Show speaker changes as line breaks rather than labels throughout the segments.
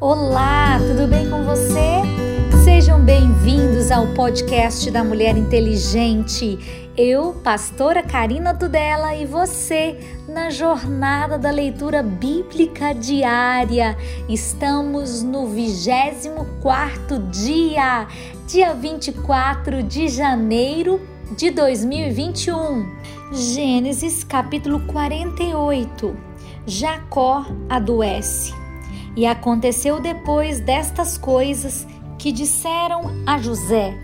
Olá, tudo bem com você? Sejam bem-vindos ao podcast da Mulher Inteligente. Eu, pastora Karina Tudela e você na jornada da leitura bíblica diária. Estamos no 24 dia, dia 24 de janeiro de 2021. Gênesis capítulo 48. Jacó adoece. E aconteceu depois destas coisas que disseram a José: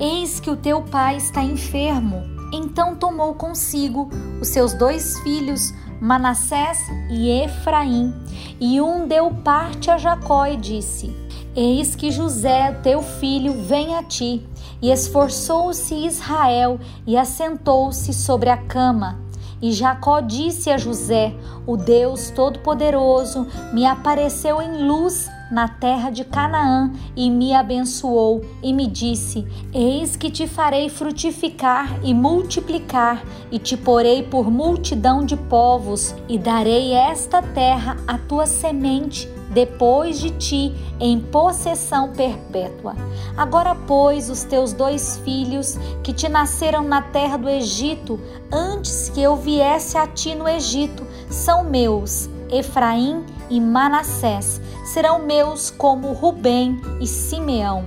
Eis que o teu pai está enfermo. Então tomou consigo os seus dois filhos, Manassés e Efraim, e um deu parte a Jacó e disse: Eis que José, teu filho, vem a ti. E esforçou-se Israel e assentou-se sobre a cama. E Jacó disse a José: O Deus Todo-Poderoso me apareceu em luz na terra de Canaã e me abençoou e me disse: Eis que te farei frutificar e multiplicar, e te porei por multidão de povos, e darei esta terra à tua semente depois de ti em possessão perpétua. Agora, pois, os teus dois filhos que te nasceram na terra do Egito, antes que eu viesse a ti no Egito, são meus, Efraim e Manassés, serão meus como Rubem e Simeão.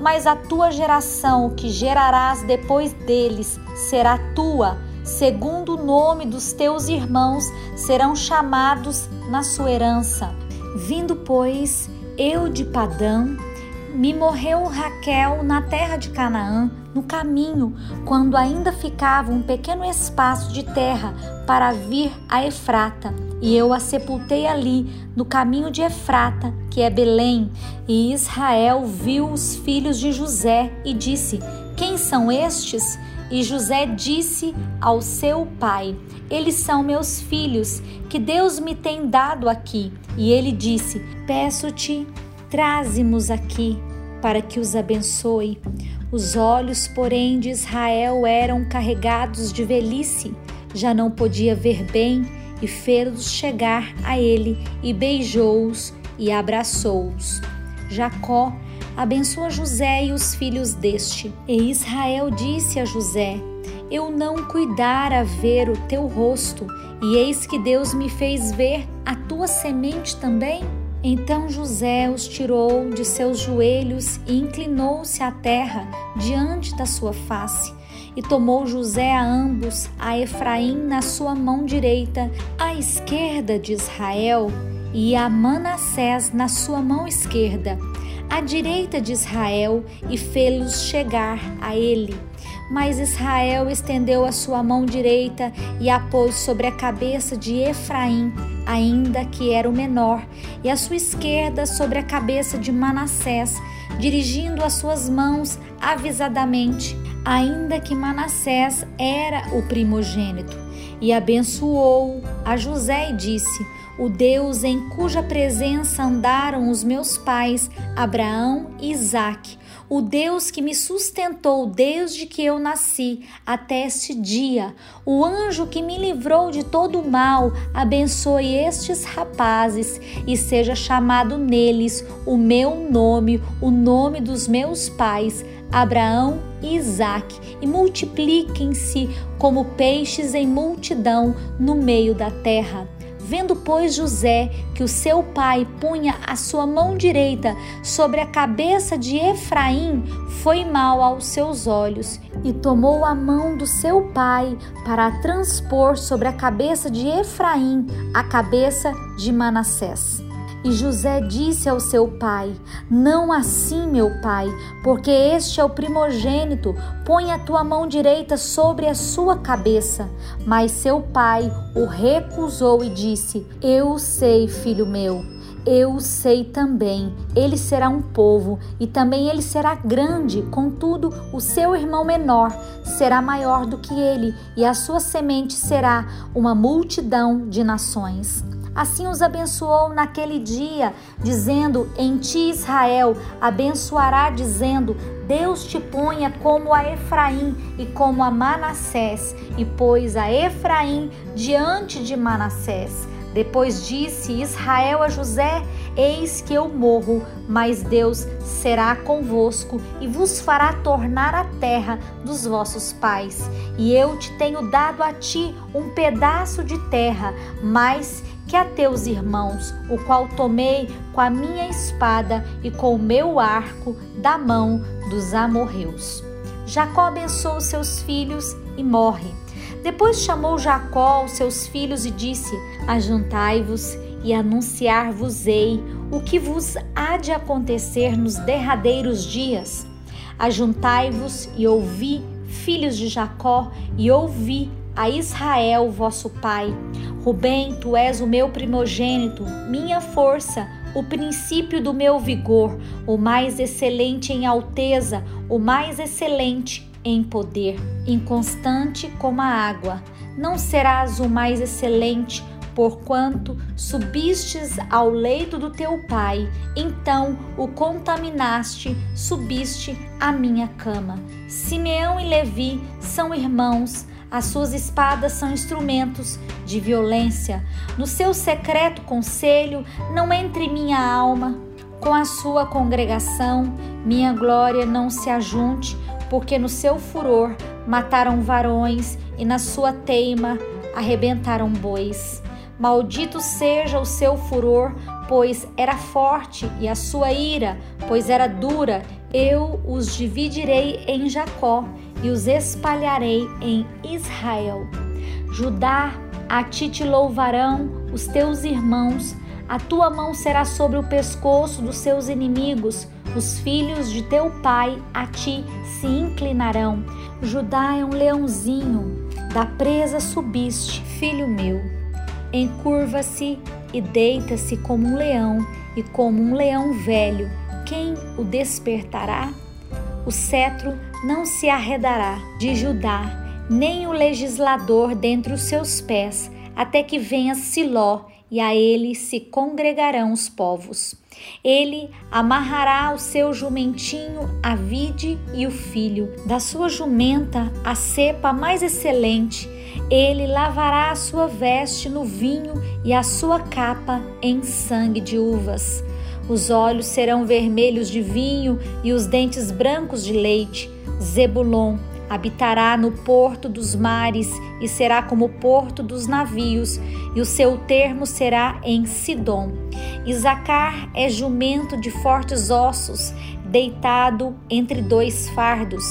Mas a tua geração que gerarás depois deles será tua, segundo o nome dos teus irmãos, serão chamados na sua herança. Vindo, pois, eu de Padã, me morreu Raquel na terra de Canaã, no caminho, quando ainda ficava um pequeno espaço de terra para vir a Efrata. E eu a sepultei ali, no caminho de Efrata, que é Belém. E Israel viu os filhos de José e disse: Quem são estes? E José disse ao seu pai: Eles são meus filhos, que Deus me tem dado aqui. E ele disse: Peço-te, traze-nos aqui, para que os abençoe. Os olhos, porém, de Israel eram carregados de velhice, já não podia ver bem, e fê-los chegar a ele, e beijou-os e abraçou-os. Jacó abençoa José e os filhos deste. E Israel disse a José: Eu não cuidara ver o teu rosto, e eis que Deus me fez ver a tua semente também. Então José os tirou de seus joelhos e inclinou-se à terra diante da sua face. E tomou José a ambos, a Efraim na sua mão direita, à esquerda de Israel, e a Manassés na sua mão esquerda à direita de Israel e fê-los chegar a ele. Mas Israel estendeu a sua mão direita e a pôs sobre a cabeça de Efraim, ainda que era o menor, e a sua esquerda sobre a cabeça de Manassés, dirigindo as suas mãos avisadamente, ainda que Manassés era o primogênito. E abençoou a José e disse: o Deus em cuja presença andaram os meus pais, Abraão e Isaque, o Deus que me sustentou desde que eu nasci até este dia, o anjo que me livrou de todo o mal, abençoe estes rapazes e seja chamado neles o meu nome, o nome dos meus pais, Abraão e Isaque, e multipliquem-se como peixes em multidão no meio da terra. Vendo, pois, José que o seu pai punha a sua mão direita sobre a cabeça de Efraim, foi mal aos seus olhos e tomou a mão do seu pai para transpor sobre a cabeça de Efraim a cabeça de Manassés. E José disse ao seu pai: Não assim, meu pai, porque este é o primogênito, põe a tua mão direita sobre a sua cabeça. Mas seu pai o recusou e disse: Eu sei, filho meu. Eu sei também, ele será um povo e também ele será grande, contudo, o seu irmão menor será maior do que ele, e a sua semente será uma multidão de nações. Assim os abençoou naquele dia, dizendo: Em ti, Israel, abençoará, dizendo: Deus te ponha como a Efraim e como a Manassés, e pôs a Efraim diante de Manassés. Depois disse Israel a José: Eis que eu morro, mas Deus será convosco e vos fará tornar a terra dos vossos pais. E eu te tenho dado a ti um pedaço de terra, mais que a teus irmãos, o qual tomei com a minha espada e com o meu arco da mão dos amorreus. Jacó abençoou seus filhos e morre. Depois chamou Jacó os seus filhos e disse: Ajuntai-vos e anunciar-vos-ei o que vos há de acontecer nos derradeiros dias. Ajuntai-vos e ouvi, filhos de Jacó, e ouvi a Israel, vosso pai. Rubem, tu és o meu primogênito, minha força, o princípio do meu vigor, o mais excelente em alteza, o mais excelente em poder, inconstante como a água. Não serás o mais excelente, porquanto subistes ao leito do teu pai, então o contaminaste, subiste à minha cama. Simeão e Levi são irmãos, as suas espadas são instrumentos de violência. No seu secreto conselho, não entre minha alma. Com a sua congregação, minha glória não se ajunte, porque no seu furor mataram varões e na sua teima arrebentaram bois. Maldito seja o seu furor, pois era forte, e a sua ira, pois era dura. Eu os dividirei em Jacó e os espalharei em Israel. Judá, a ti te louvarão os teus irmãos, a tua mão será sobre o pescoço dos seus inimigos, os filhos de teu pai a ti se inclinarão. Judá é um leãozinho, da presa subiste, filho meu. Encurva-se e deita-se como um leão, e como um leão velho, quem o despertará? O cetro não se arredará de Judá, nem o legislador dentre os seus pés, até que venha Siló, e a ele se congregarão os povos. Ele amarrará o seu jumentinho, a vide e o filho, da sua jumenta a cepa mais excelente. Ele lavará a sua veste no vinho e a sua capa em sangue de uvas. Os olhos serão vermelhos de vinho e os dentes brancos de leite. Zebulon habitará no porto dos mares e será como o porto dos navios, e o seu termo será em Sidom. Isacar é jumento de fortes ossos, deitado entre dois fardos,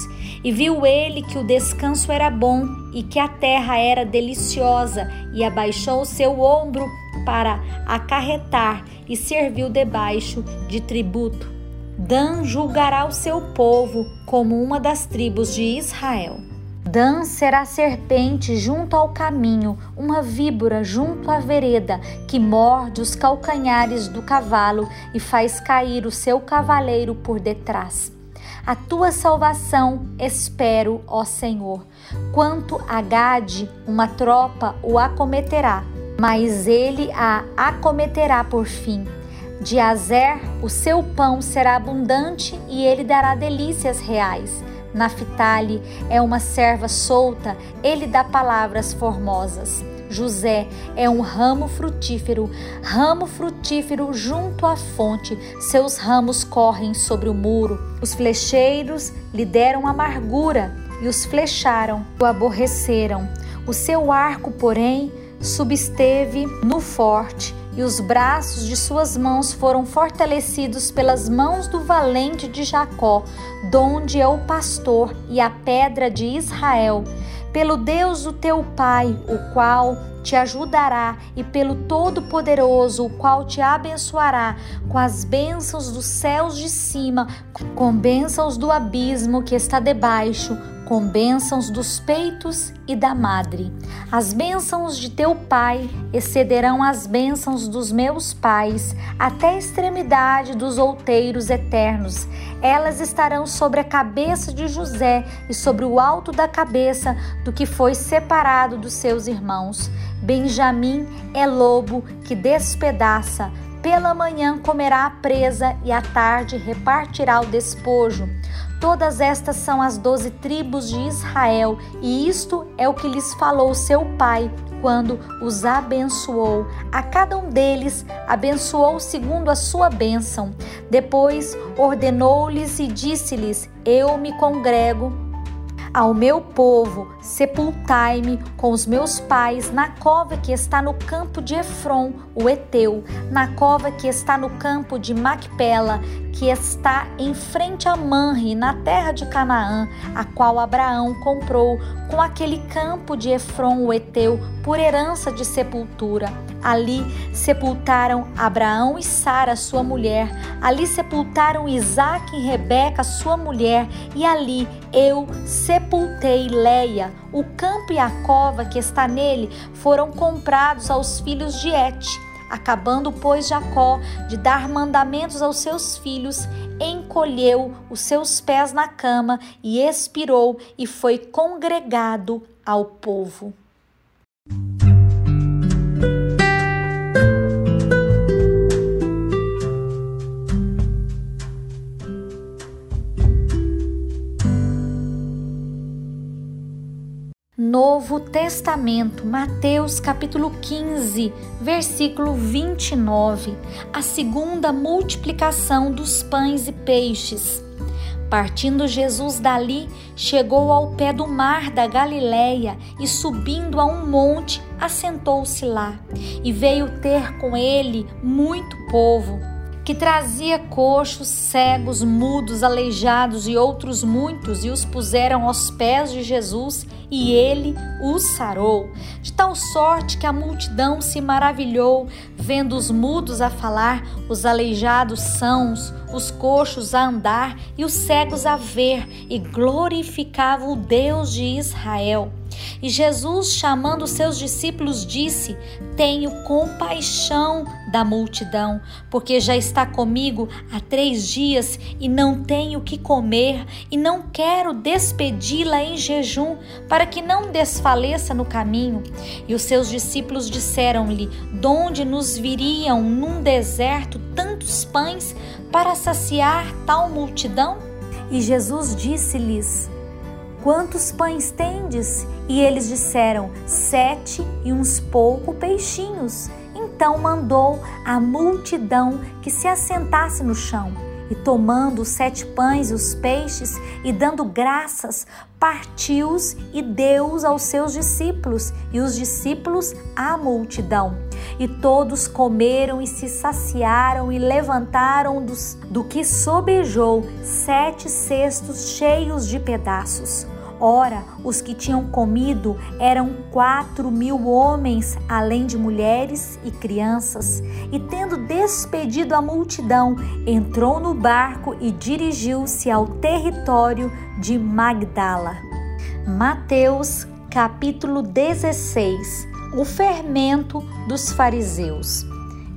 e viu ele que o descanso era bom e que a terra era deliciosa, e abaixou seu ombro para acarretar e serviu debaixo de tributo. Dan julgará o seu povo como uma das tribos de Israel. Dan será serpente junto ao caminho, uma víbora junto à vereda, que morde os calcanhares do cavalo e faz cair o seu cavaleiro por detrás. A tua salvação espero, ó Senhor. Quanto a Gade, uma tropa o acometerá, mas ele a acometerá por fim. De Azer, o seu pão será abundante e ele dará delícias reais. Naphtali é uma serva solta, ele dá palavras formosas. José é um ramo frutífero, ramo frutífero junto à fonte, seus ramos correm sobre o muro. Os flecheiros lhe deram amargura e os flecharam, o aborreceram. O seu arco, porém, subesteve no forte e os braços de suas mãos foram fortalecidos pelas mãos do valente de Jacó, donde é o pastor e a pedra de Israel, pelo Deus do teu pai, o qual te ajudará, e pelo Todo-Poderoso, o qual te abençoará com as bênçãos dos céus de cima, com bênçãos do abismo que está debaixo com bênçãos dos peitos e da madre. As bênçãos de teu pai excederão as bênçãos dos meus pais, até a extremidade dos outeiros eternos. Elas estarão sobre a cabeça de José e sobre o alto da cabeça do que foi separado dos seus irmãos. Benjamim é lobo que despedaça. Pela manhã comerá a presa e à tarde repartirá o despojo Todas estas são as doze tribos de Israel, e isto é o que lhes falou seu pai quando os abençoou. A cada um deles abençoou segundo a sua bênção. Depois ordenou-lhes e disse-lhes: Eu me congrego ao meu povo, sepultai-me com os meus pais na cova que está no campo de Efron, o Eteu, na cova que está no campo de Macpela, que está em frente a Manre, na terra de Canaã, a qual Abraão comprou com aquele campo de Efron, o Eteu, por herança de sepultura. Ali sepultaram Abraão e Sara, sua mulher. Ali sepultaram Isaque e Rebeca, sua mulher. E ali eu sepultei Leia. O campo e a cova que está nele foram comprados aos filhos de Et. Acabando, pois, Jacó de dar mandamentos aos seus filhos, encolheu os seus pés na cama e expirou e foi congregado ao povo. Novo Testamento, Mateus capítulo 15, versículo 29, a segunda multiplicação dos pães e peixes. Partindo Jesus dali, chegou ao pé do mar da Galileia e subindo a um monte, assentou-se lá. E veio ter com ele muito povo que trazia coxos, cegos, mudos, aleijados e outros muitos, e os puseram aos pés de Jesus, e ele os sarou. De tal sorte que a multidão se maravilhou, vendo os mudos a falar, os aleijados sãos, os coxos a andar e os cegos a ver, e glorificava o Deus de Israel. E Jesus, chamando seus discípulos, disse: Tenho compaixão da multidão, porque já está comigo há três dias e não tenho o que comer, e não quero despedi-la em jejum, para que não desfaleça no caminho. E os seus discípulos disseram-lhe: Donde nos viriam num deserto tantos pães para saciar tal multidão? E Jesus disse-lhes: Quantos pães tendes? E eles disseram: Sete e uns pouco peixinhos. Então mandou a multidão que se assentasse no chão. E tomando os sete pães e os peixes, e dando graças, partiu-os e deu-os aos seus discípulos, e os discípulos à multidão. E todos comeram e se saciaram e levantaram dos, do que sobejou sete cestos cheios de pedaços. Ora, os que tinham comido eram quatro mil homens, além de mulheres e crianças. E tendo despedido a multidão, entrou no barco e dirigiu-se ao território de Magdala. Mateus capítulo 16 O fermento dos fariseus.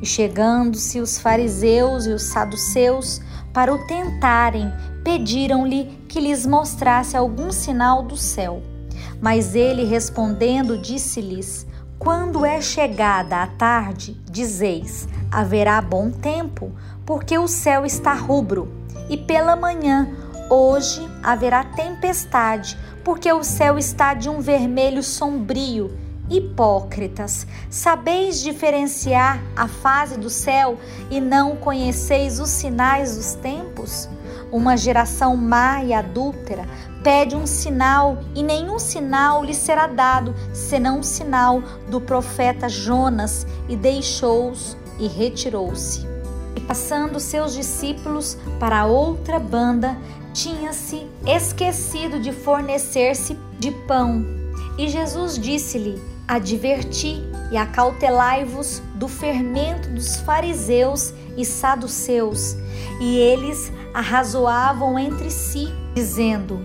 E chegando-se os fariseus e os saduceus para o tentarem, pediram-lhe que lhes mostrasse algum sinal do céu. Mas ele respondendo disse-lhes: Quando é chegada a tarde, dizeis: haverá bom tempo, porque o céu está rubro, e pela manhã, hoje haverá tempestade, porque o céu está de um vermelho sombrio. Hipócritas, sabeis diferenciar a fase do céu e não conheceis os sinais dos tempos? Uma geração má e adúltera pede um sinal e nenhum sinal lhe será dado, senão um sinal do profeta Jonas, e deixou-os e retirou-se. E passando seus discípulos para outra banda, tinha-se esquecido de fornecer-se de pão. E Jesus disse-lhe: Adverti e acautelai-vos do fermento dos fariseus e saduceus. E eles arrazoavam entre si, dizendo: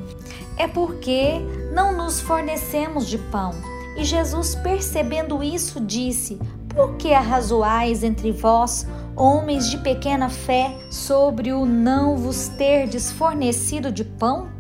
É porque não nos fornecemos de pão. E Jesus, percebendo isso, disse: Por que arrazoais entre vós, homens de pequena fé, sobre o não vos terdes fornecido de pão?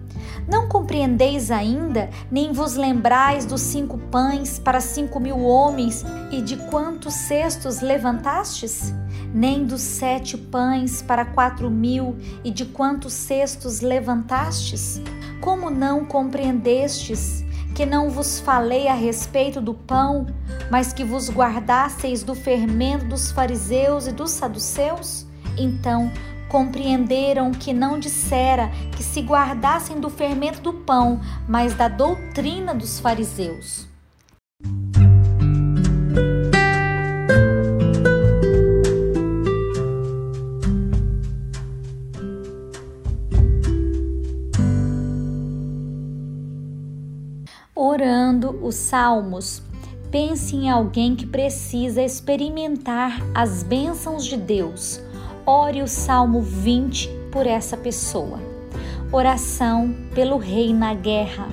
Não compreendeis ainda, nem vos lembrais dos cinco pães para cinco mil homens e de quantos cestos levantastes? nem dos sete pães para quatro mil e de quantos cestos levantastes? Como não compreendestes que não vos falei a respeito do pão, mas que vos guardasseis do fermento dos fariseus e dos saduceus? Então compreenderam que não dissera que se guardassem do fermento do pão, mas da doutrina dos fariseus. Orando os salmos, pense em alguém que precisa experimentar as bênçãos de Deus ore o Salmo 20 por essa pessoa. Oração pelo rei na guerra.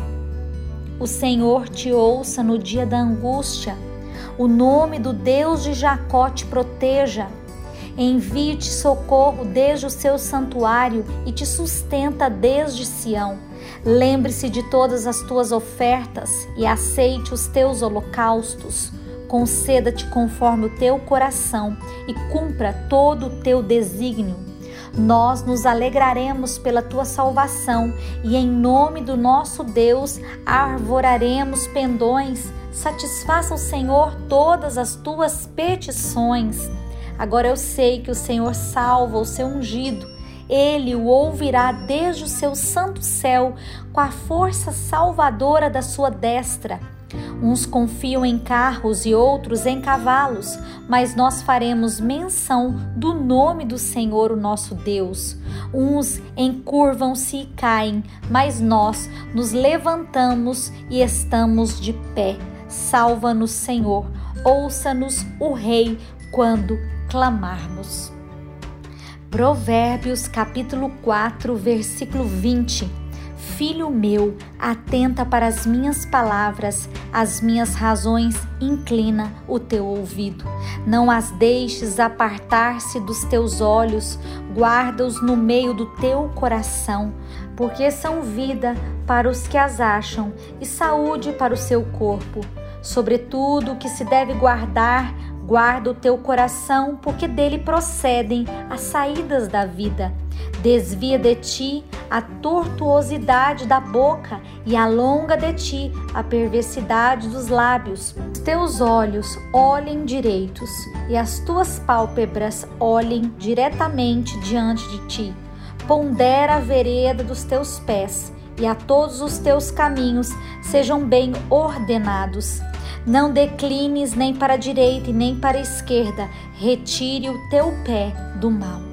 O Senhor te ouça no dia da angústia. O nome do Deus de Jacó te proteja. Envie-te socorro desde o seu santuário e te sustenta desde Sião. Lembre-se de todas as tuas ofertas e aceite os teus holocaustos conceda-te conforme o teu coração e cumpra todo o teu desígnio. Nós nos alegraremos pela tua salvação e em nome do nosso Deus arvoraremos pendões. Satisfaça o Senhor todas as tuas petições. Agora eu sei que o Senhor salva o seu ungido. Ele o ouvirá desde o seu santo céu com a força salvadora da sua destra. Uns confiam em carros e outros em cavalos, mas nós faremos menção do nome do Senhor, o nosso Deus. Uns encurvam-se e caem, mas nós nos levantamos e estamos de pé. Salva-nos, Senhor. Ouça-nos o Rei quando clamarmos. Provérbios capítulo 4, versículo 20 Filho meu, atenta para as minhas palavras, as minhas razões, inclina o teu ouvido. Não as deixes apartar-se dos teus olhos, guarda-os no meio do teu coração, porque são vida para os que as acham e saúde para o seu corpo. Sobretudo o que se deve guardar, guarda o teu coração, porque dele procedem as saídas da vida. Desvia de ti a tortuosidade da boca e alonga de ti a perversidade dos lábios. Os teus olhos olhem direitos e as tuas pálpebras olhem diretamente diante de ti. Pondera a vereda dos teus pés e a todos os teus caminhos sejam bem ordenados. Não declines nem para a direita e nem para a esquerda, retire o teu pé do mal.